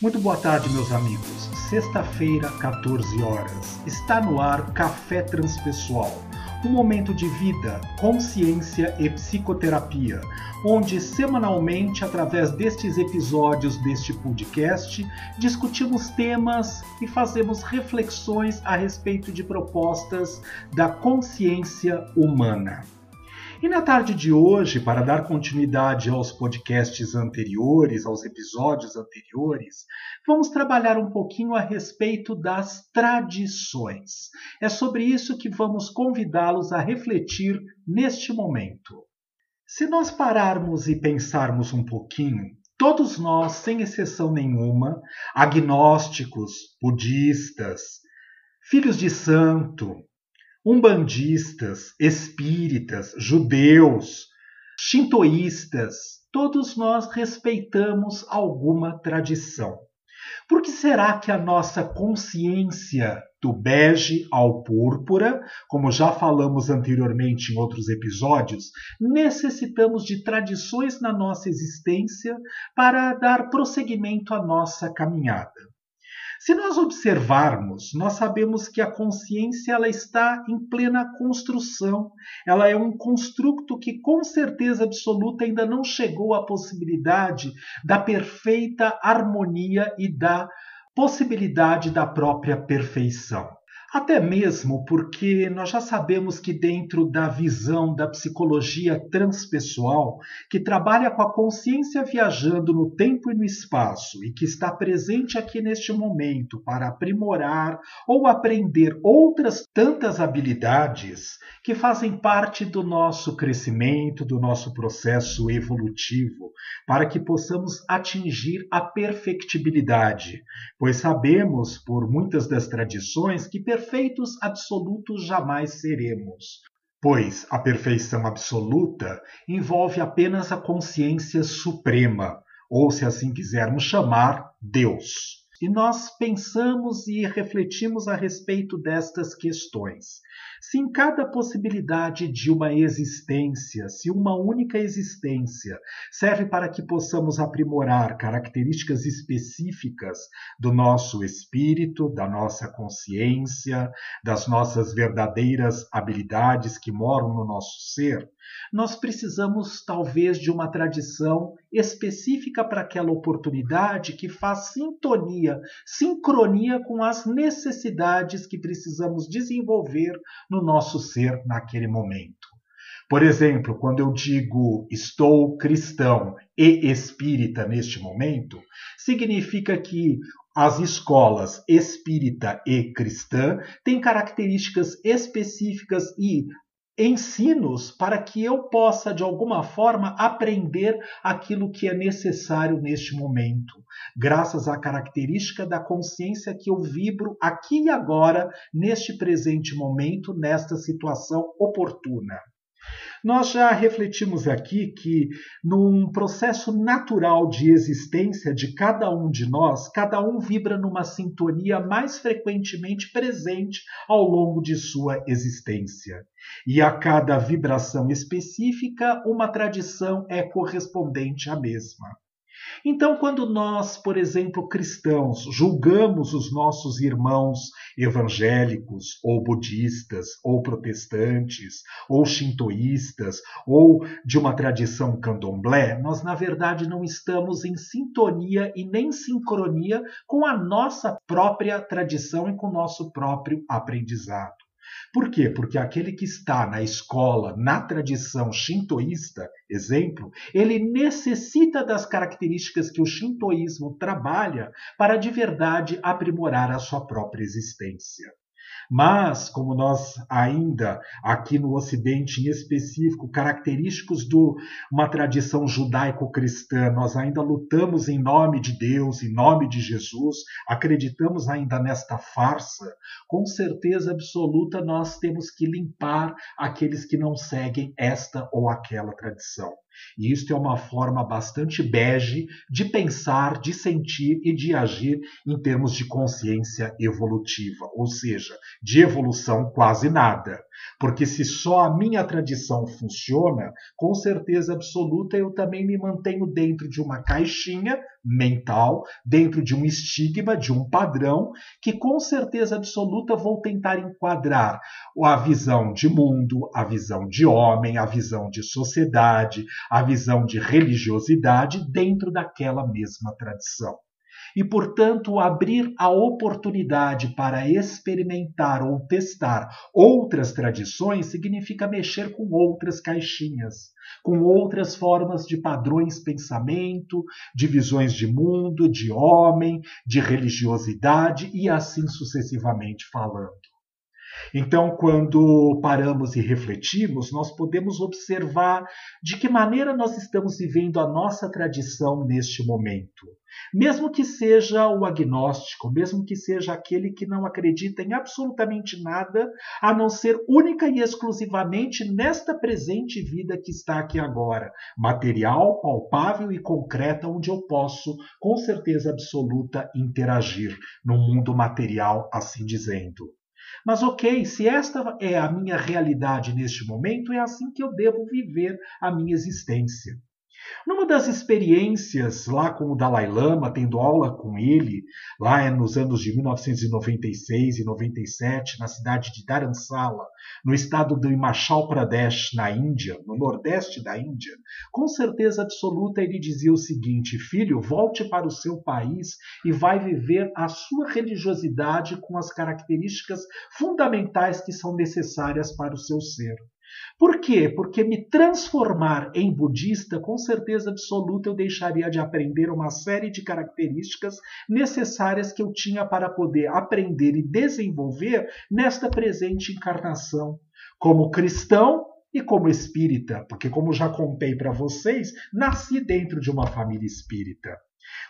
Muito boa tarde, meus amigos. Sexta-feira, 14 horas. Está no ar Café Transpessoal. Um momento de vida, consciência e psicoterapia, onde semanalmente, através destes episódios deste podcast, discutimos temas e fazemos reflexões a respeito de propostas da consciência humana. E na tarde de hoje, para dar continuidade aos podcasts anteriores, aos episódios anteriores, vamos trabalhar um pouquinho a respeito das tradições. É sobre isso que vamos convidá-los a refletir neste momento. Se nós pararmos e pensarmos um pouquinho, todos nós, sem exceção nenhuma, agnósticos, budistas, filhos de santo, umbandistas, espíritas, judeus, shintoístas, todos nós respeitamos alguma tradição. Por que será que a nossa consciência do bege ao púrpura, como já falamos anteriormente em outros episódios, necessitamos de tradições na nossa existência para dar prosseguimento à nossa caminhada? Se nós observarmos, nós sabemos que a consciência ela está em plena construção. Ela é um construto que, com certeza absoluta, ainda não chegou à possibilidade da perfeita harmonia e da possibilidade da própria perfeição. Até mesmo porque nós já sabemos que, dentro da visão da psicologia transpessoal, que trabalha com a consciência viajando no tempo e no espaço e que está presente aqui neste momento para aprimorar ou aprender outras tantas habilidades que fazem parte do nosso crescimento, do nosso processo evolutivo, para que possamos atingir a perfectibilidade, pois sabemos, por muitas das tradições, que perfeitos absolutos jamais seremos, pois a perfeição absoluta envolve apenas a consciência suprema, ou se assim quisermos chamar, Deus. E nós pensamos e refletimos a respeito destas questões. Se em cada possibilidade de uma existência, se uma única existência serve para que possamos aprimorar características específicas do nosso espírito, da nossa consciência, das nossas verdadeiras habilidades que moram no nosso ser, nós precisamos talvez de uma tradição específica para aquela oportunidade que faz sintonia, sincronia com as necessidades que precisamos desenvolver no nosso ser naquele momento. Por exemplo, quando eu digo estou cristão e espírita neste momento, significa que as escolas espírita e cristã têm características específicas e ensinos para que eu possa, de alguma forma, aprender aquilo que é necessário neste momento, graças à característica da consciência que eu vibro aqui e agora, neste presente momento, nesta situação oportuna. Nós já refletimos aqui que, num processo natural de existência de cada um de nós, cada um vibra numa sintonia mais frequentemente presente ao longo de sua existência. E a cada vibração específica, uma tradição é correspondente à mesma. Então, quando nós, por exemplo, cristãos, julgamos os nossos irmãos evangélicos, ou budistas, ou protestantes, ou shintoístas, ou de uma tradição candomblé, nós, na verdade, não estamos em sintonia e nem sincronia com a nossa própria tradição e com o nosso próprio aprendizado. Por quê? Porque aquele que está na escola, na tradição shintoísta, exemplo, ele necessita das características que o shintoísmo trabalha para de verdade aprimorar a sua própria existência. Mas, como nós ainda aqui no Ocidente, em específico, característicos de uma tradição judaico-cristã, nós ainda lutamos em nome de Deus, em nome de Jesus, acreditamos ainda nesta farsa, com certeza absoluta nós temos que limpar aqueles que não seguem esta ou aquela tradição. E isto é uma forma bastante bege de pensar, de sentir e de agir em termos de consciência evolutiva, ou seja, de evolução quase nada. Porque se só a minha tradição funciona, com certeza absoluta eu também me mantenho dentro de uma caixinha mental, dentro de um estigma, de um padrão, que com certeza absoluta vou tentar enquadrar a visão de mundo, a visão de homem, a visão de sociedade, a visão de religiosidade dentro daquela mesma tradição e, portanto, abrir a oportunidade para experimentar ou testar outras tradições significa mexer com outras caixinhas, com outras formas de padrões pensamento, de visões de mundo, de homem, de religiosidade e assim sucessivamente falando. Então, quando paramos e refletimos, nós podemos observar de que maneira nós estamos vivendo a nossa tradição neste momento. Mesmo que seja o agnóstico, mesmo que seja aquele que não acredita em absolutamente nada, a não ser única e exclusivamente nesta presente vida que está aqui agora, material, palpável e concreta, onde eu posso, com certeza absoluta, interagir no mundo material, assim dizendo. Mas ok, se esta é a minha realidade neste momento, é assim que eu devo viver a minha existência. Numa das experiências lá com o Dalai Lama, tendo aula com ele, lá nos anos de 1996 e 97, na cidade de Dharamsala, no estado do Himachal Pradesh, na Índia, no nordeste da Índia, com certeza absoluta ele dizia o seguinte: Filho, volte para o seu país e vai viver a sua religiosidade com as características fundamentais que são necessárias para o seu ser. Por quê? Porque me transformar em budista, com certeza absoluta, eu deixaria de aprender uma série de características necessárias que eu tinha para poder aprender e desenvolver nesta presente encarnação. Como cristão, e como espírita, porque, como já contei para vocês, nasci dentro de uma família espírita.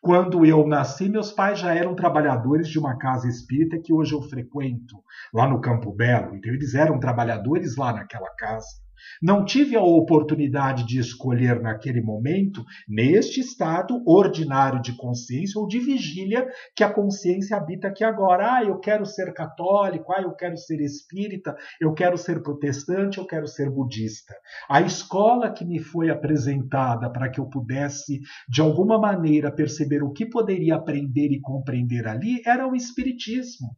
Quando eu nasci, meus pais já eram trabalhadores de uma casa espírita que hoje eu frequento, lá no Campo Belo. Então, eles eram trabalhadores lá naquela casa. Não tive a oportunidade de escolher naquele momento, neste estado ordinário de consciência ou de vigília que a consciência habita aqui agora. Ah, eu quero ser católico, ah, eu quero ser espírita, eu quero ser protestante, eu quero ser budista. A escola que me foi apresentada para que eu pudesse, de alguma maneira, perceber o que poderia aprender e compreender ali era o espiritismo.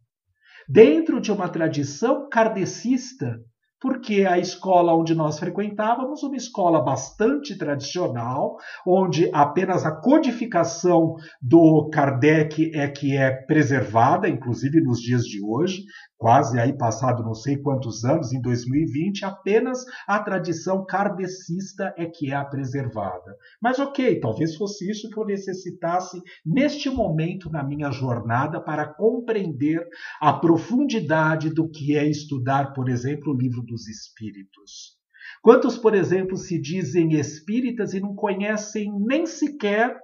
Dentro de uma tradição kardecista, porque a escola onde nós frequentávamos, uma escola bastante tradicional, onde apenas a codificação do Kardec é que é preservada, inclusive nos dias de hoje, quase aí passado não sei quantos anos, em 2020, apenas a tradição kardecista é que é a preservada. Mas ok, talvez fosse isso que eu necessitasse neste momento na minha jornada para compreender a profundidade do que é estudar, por exemplo, o livro dos Espíritos. Quantos, por exemplo, se dizem espíritas e não conhecem nem sequer,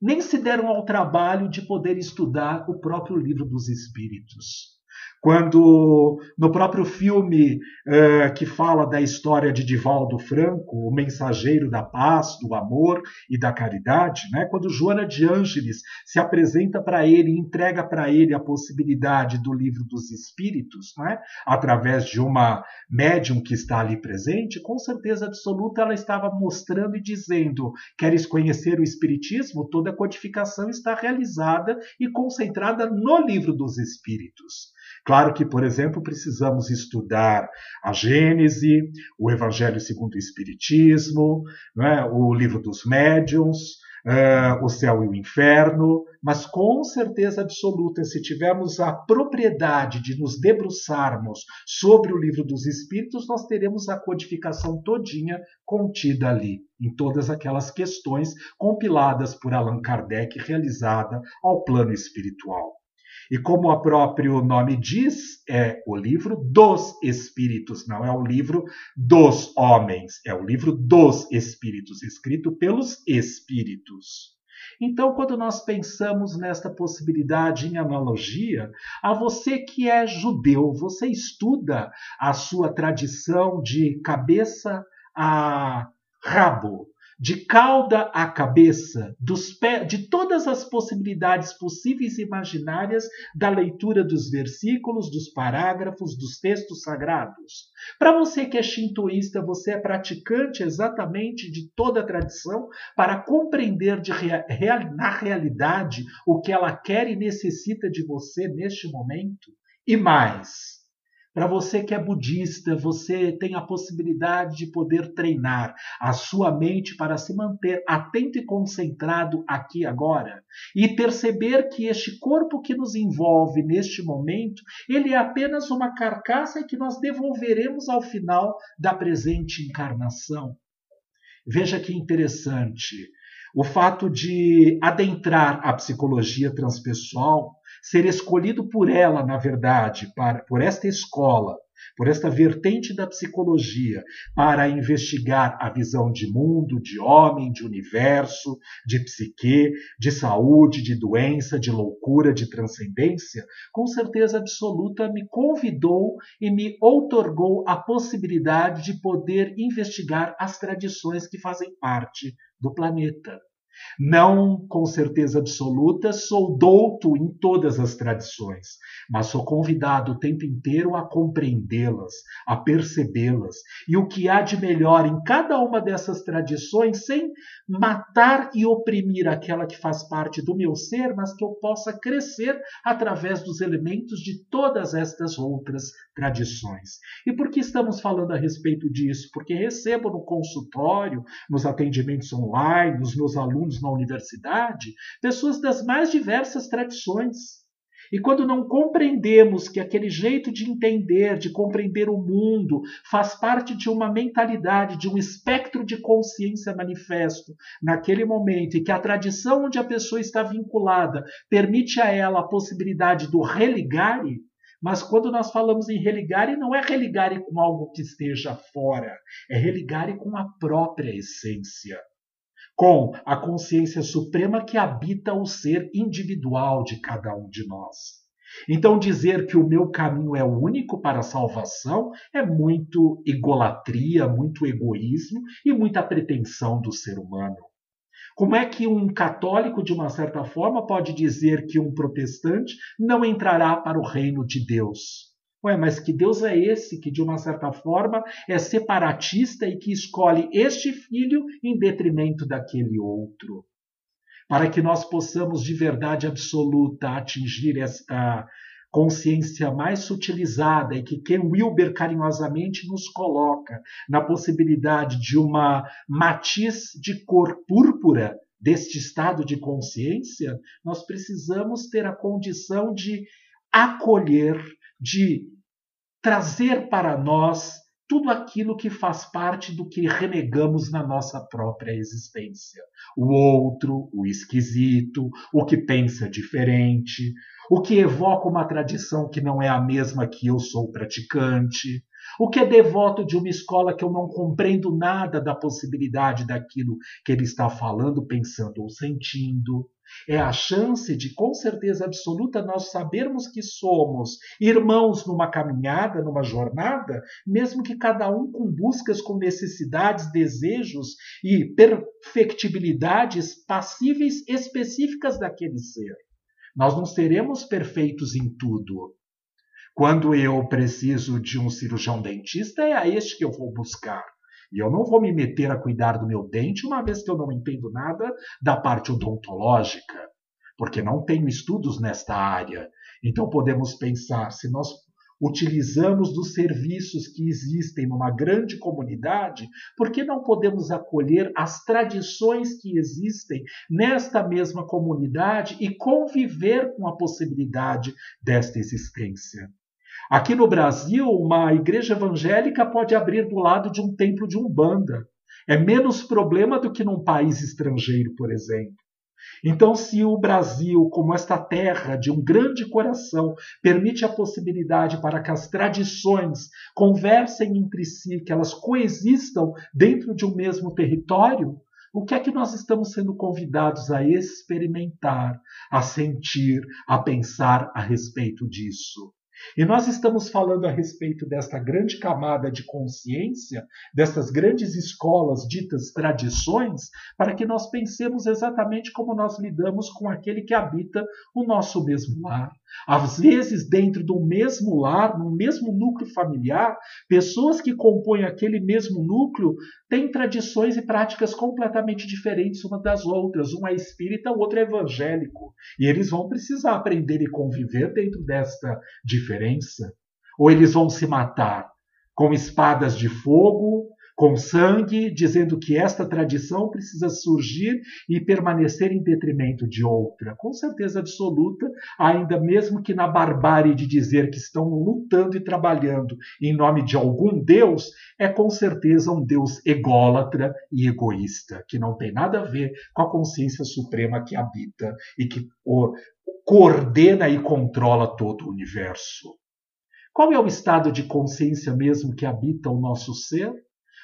nem se deram ao trabalho de poder estudar o próprio livro dos Espíritos? Quando no próprio filme uh, que fala da história de Divaldo Franco, o mensageiro da paz, do amor e da caridade, né? quando Joana de Ângeles se apresenta para ele e entrega para ele a possibilidade do livro dos Espíritos, né? através de uma médium que está ali presente, com certeza absoluta ela estava mostrando e dizendo: queres conhecer o Espiritismo? Toda a codificação está realizada e concentrada no livro dos Espíritos. Claro que, por exemplo, precisamos estudar a Gênese, o Evangelho segundo o Espiritismo, é? o livro dos médiuns, uh, o céu e o inferno, mas com certeza absoluta, se tivermos a propriedade de nos debruçarmos sobre o livro dos Espíritos, nós teremos a codificação todinha contida ali, em todas aquelas questões compiladas por Allan Kardec, realizada ao plano espiritual. E como o próprio nome diz, é o livro dos espíritos, não é o livro dos homens, é o livro dos espíritos, escrito pelos espíritos. Então, quando nós pensamos nesta possibilidade em analogia, a você que é judeu, você estuda a sua tradição de cabeça a rabo, de cauda a cabeça, pé, de todas as possibilidades possíveis e imaginárias da leitura dos versículos, dos parágrafos, dos textos sagrados. Para você que é shintoísta, você é praticante exatamente de toda a tradição para compreender de real, na realidade o que ela quer e necessita de você neste momento. E mais, para você que é budista, você tem a possibilidade de poder treinar a sua mente para se manter atento e concentrado aqui agora e perceber que este corpo que nos envolve neste momento, ele é apenas uma carcaça que nós devolveremos ao final da presente encarnação. Veja que interessante. O fato de adentrar a psicologia transpessoal ser escolhido por ela, na verdade, para, por esta escola, por esta vertente da psicologia, para investigar a visão de mundo, de homem, de universo, de psique, de saúde, de doença, de loucura, de transcendência, com certeza absoluta me convidou e me outorgou a possibilidade de poder investigar as tradições que fazem parte do planeta. Não com certeza absoluta sou douto em todas as tradições, mas sou convidado o tempo inteiro a compreendê-las, a percebê-las e o que há de melhor em cada uma dessas tradições, sem matar e oprimir aquela que faz parte do meu ser, mas que eu possa crescer através dos elementos de todas estas outras tradições. E por que estamos falando a respeito disso? Porque recebo no consultório, nos atendimentos online, nos meus alunos na universidade, pessoas das mais diversas tradições. E quando não compreendemos que aquele jeito de entender, de compreender o mundo, faz parte de uma mentalidade, de um espectro de consciência manifesto naquele momento, e que a tradição onde a pessoa está vinculada permite a ela a possibilidade do religare, mas quando nós falamos em religare, não é religare com algo que esteja fora, é religare com a própria essência, com a consciência suprema que habita o ser individual de cada um de nós. Então, dizer que o meu caminho é o único para a salvação é muito egolatria, muito egoísmo e muita pretensão do ser humano. Como é que um católico, de uma certa forma, pode dizer que um protestante não entrará para o reino de Deus? Ué, mas que Deus é esse que, de uma certa forma, é separatista e que escolhe este filho em detrimento daquele outro? Para que nós possamos, de verdade absoluta, atingir esta consciência mais sutilizada e que Ken Wilber carinhosamente nos coloca na possibilidade de uma matiz de cor púrpura deste estado de consciência, nós precisamos ter a condição de acolher, de trazer para nós tudo aquilo que faz parte do que renegamos na nossa própria existência. O outro, o esquisito, o que pensa diferente, o que evoca uma tradição que não é a mesma que eu sou praticante, o que é devoto de uma escola que eu não compreendo nada da possibilidade daquilo que ele está falando, pensando ou sentindo. É a chance de, com certeza absoluta, nós sabermos que somos irmãos numa caminhada, numa jornada, mesmo que cada um com buscas, com necessidades, desejos e perfectibilidades passíveis específicas daquele ser. Nós não seremos perfeitos em tudo. Quando eu preciso de um cirurgião dentista, é a este que eu vou buscar. E eu não vou me meter a cuidar do meu dente uma vez que eu não entendo nada da parte odontológica, porque não tenho estudos nesta área. Então podemos pensar, se nós utilizamos dos serviços que existem numa grande comunidade, por que não podemos acolher as tradições que existem nesta mesma comunidade e conviver com a possibilidade desta existência? Aqui no Brasil, uma igreja evangélica pode abrir do lado de um templo de umbanda. É menos problema do que num país estrangeiro, por exemplo. Então, se o Brasil, como esta terra de um grande coração, permite a possibilidade para que as tradições conversem entre si, que elas coexistam dentro de um mesmo território, o que é que nós estamos sendo convidados a experimentar, a sentir, a pensar a respeito disso? E nós estamos falando a respeito desta grande camada de consciência, dessas grandes escolas ditas tradições, para que nós pensemos exatamente como nós lidamos com aquele que habita o nosso mesmo lar. Às vezes, dentro do mesmo lar, no mesmo núcleo familiar, pessoas que compõem aquele mesmo núcleo têm tradições e práticas completamente diferentes umas das outras. Um é espírita, o outro é evangélico. E eles vão precisar aprender e conviver dentro desta diferença. Ou eles vão se matar com espadas de fogo, com sangue, dizendo que esta tradição precisa surgir e permanecer em detrimento de outra. Com certeza absoluta, ainda mesmo que na barbárie de dizer que estão lutando e trabalhando em nome de algum Deus, é com certeza um Deus ególatra e egoísta, que não tem nada a ver com a consciência suprema que habita e que coordena e controla todo o universo. Qual é o estado de consciência mesmo que habita o nosso ser?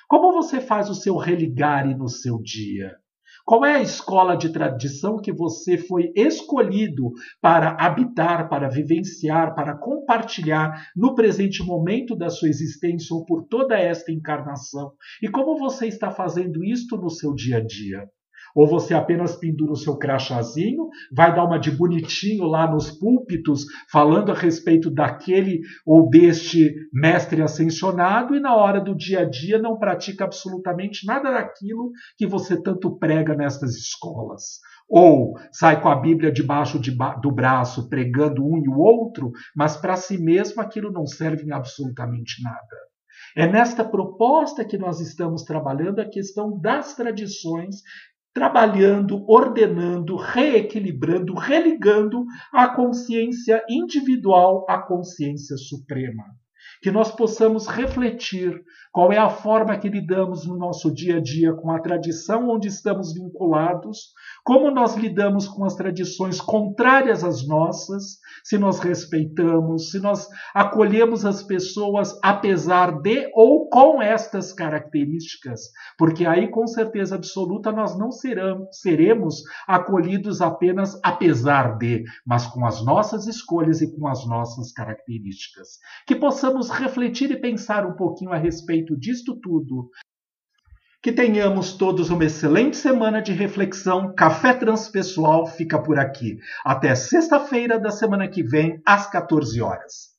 Como você faz o seu religare no seu dia? Qual é a escola de tradição que você foi escolhido para habitar, para vivenciar, para compartilhar no presente momento da sua existência ou por toda esta encarnação? E como você está fazendo isto no seu dia a dia? Ou você apenas pendura o seu crachazinho, vai dar uma de bonitinho lá nos púlpitos, falando a respeito daquele ou deste mestre ascensionado, e na hora do dia a dia não pratica absolutamente nada daquilo que você tanto prega nestas escolas. Ou sai com a Bíblia debaixo de ba do braço, pregando um e o outro, mas para si mesmo aquilo não serve em absolutamente nada. É nesta proposta que nós estamos trabalhando a questão das tradições trabalhando, ordenando, reequilibrando, religando a consciência individual à consciência suprema. Que nós possamos refletir qual é a forma que lidamos no nosso dia a dia com a tradição onde estamos vinculados, como nós lidamos com as tradições contrárias às nossas, se nós respeitamos, se nós acolhemos as pessoas apesar de ou com estas características, porque aí com certeza absoluta nós não serão, seremos acolhidos apenas apesar de, mas com as nossas escolhas e com as nossas características. Que possamos refletir e pensar um pouquinho a respeito disto tudo, que tenhamos todos uma excelente semana de reflexão. Café Transpessoal fica por aqui. Até sexta-feira da semana que vem, às 14 horas.